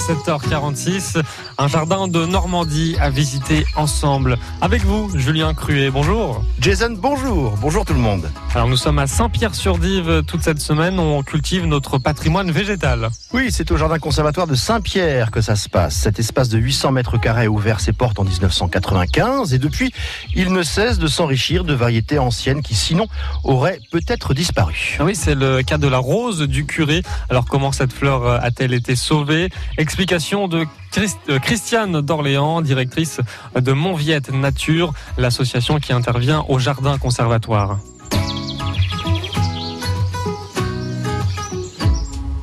7h46. Un jardin de Normandie à visiter ensemble. Avec vous, Julien Cruet, bonjour. Jason, bonjour. Bonjour tout le monde. Alors nous sommes à Saint-Pierre-sur-Dive toute cette semaine. On cultive notre patrimoine végétal. Oui, c'est au Jardin Conservatoire de Saint-Pierre que ça se passe. Cet espace de 800 mètres carrés a ouvert ses portes en 1995 et depuis, il ne cesse de s'enrichir de variétés anciennes qui sinon auraient peut-être disparu. Oui, c'est le cas de la rose du curé. Alors comment cette fleur a-t-elle été sauvée? Explication de euh, Christiane d'Orléans, directrice de Montviette Nature, l'association qui intervient au Jardin Conservatoire.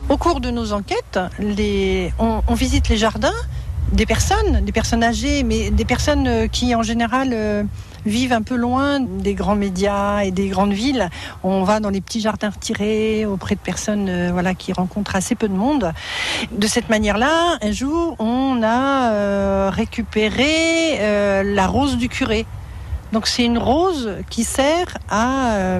Au cours de nos enquêtes, on, visite les jardins des personnes, des personnes âgées, mais des personnes euh, qui en général euh, vivent un peu loin des grands médias et des grandes villes. On va dans les petits jardins retirés auprès de personnes euh, voilà, qui rencontrent assez peu de monde. De cette manière-là, un jour, on a récupéré la rose du curé. Donc c'est une rose qui sert à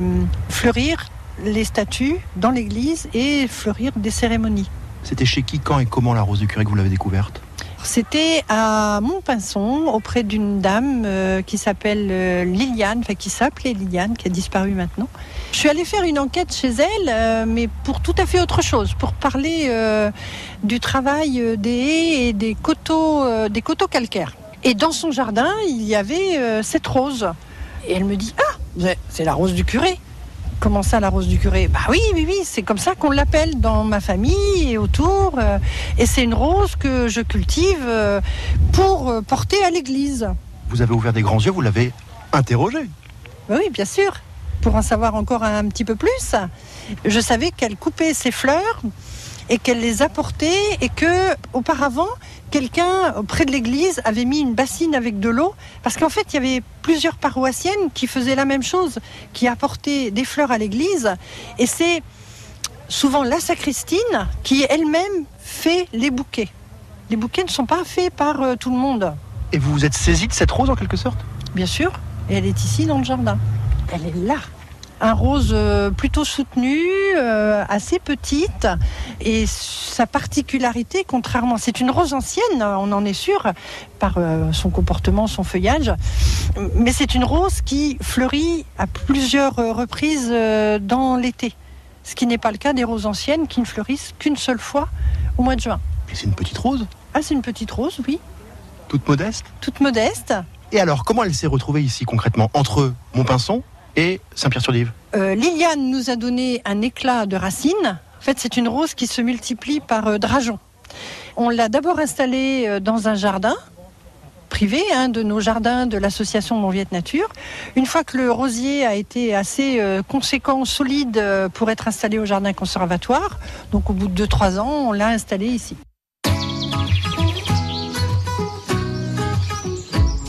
fleurir les statues dans l'église et fleurir des cérémonies. C'était chez qui, quand et comment la rose du curé que vous l'avez découverte? C'était à Montpinçon, auprès d'une dame euh, qui s'appelle euh, Liliane, enfin qui s'appelait Liliane, qui a disparu maintenant. Je suis allée faire une enquête chez elle, euh, mais pour tout à fait autre chose, pour parler du travail des haies et des coteaux, des coteaux calcaires. Et dans son jardin, il y avait cette rose. Et elle me dit Ah, c'est la rose du curé. Comment ça, la rose du curé Bah oui, oui, oui, c'est comme ça qu'on l'appelle dans ma famille et autour. Euh, et c'est une rose que je cultive euh, pour euh, porter à l'église. Vous avez ouvert des grands yeux, vous l'avez interrogée Oui, bien sûr. Pour en savoir encore un petit peu plus, je savais qu'elle coupait ses fleurs et qu'elle les apportait et que auparavant quelqu'un près de l'église avait mis une bassine avec de l'eau parce qu'en fait il y avait plusieurs paroissiennes qui faisaient la même chose, qui apportaient des fleurs à l'église et c'est souvent la sacristine qui elle-même fait les bouquets. Les bouquets ne sont pas faits par euh, tout le monde. Et vous vous êtes saisi de cette rose en quelque sorte? Bien sûr, et elle est ici dans le jardin. Elle est là un rose euh, plutôt soutenu, euh, assez petite. Et sa particularité, contrairement, c'est une rose ancienne, on en est sûr, par euh, son comportement, son feuillage. Mais c'est une rose qui fleurit à plusieurs reprises dans l'été. Ce qui n'est pas le cas des roses anciennes qui ne fleurissent qu'une seule fois au mois de juin. c'est une petite rose? Ah, c'est une petite rose, oui. Toute modeste? Toute modeste. Et alors, comment elle s'est retrouvée ici concrètement? Entre Montpinçon et Saint-Pierre-sur-Dive euh, Liliane nous a donné un éclat de racines. En fait, c'est une rose qui se multiplie par euh, drageon. On l'a d'abord installée euh, dans un jardin privé, un de nos jardins de l'association Monviette Nature. Une fois que le rosier a été assez conséquent, solide pour être installé au jardin conservatoire, donc au bout de 2-3 ans, on l'a installé ici.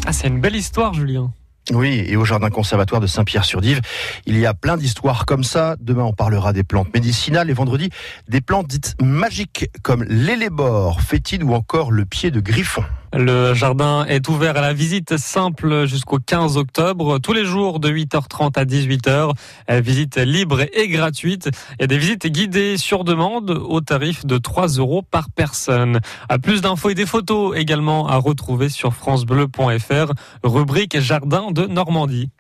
Ah, c'est une belle histoire, Julien. Oui, et au Jardin Conservatoire de Saint-Pierre-sur-Dive, il y a plein d'histoires comme ça. Demain, on parlera des plantes médicinales et vendredi, des plantes dites magiques comme l'élébore, fétide ou encore le pied de griffon. Le jardin est ouvert à la visite simple jusqu'au 15 octobre, tous les jours de 8h30 à 18h. Visite libre et gratuite. A des visites guidées sur demande au tarif de 3 euros par personne. À plus d'infos et des photos également à retrouver sur francebleu.fr, rubrique Jardin de Normandie.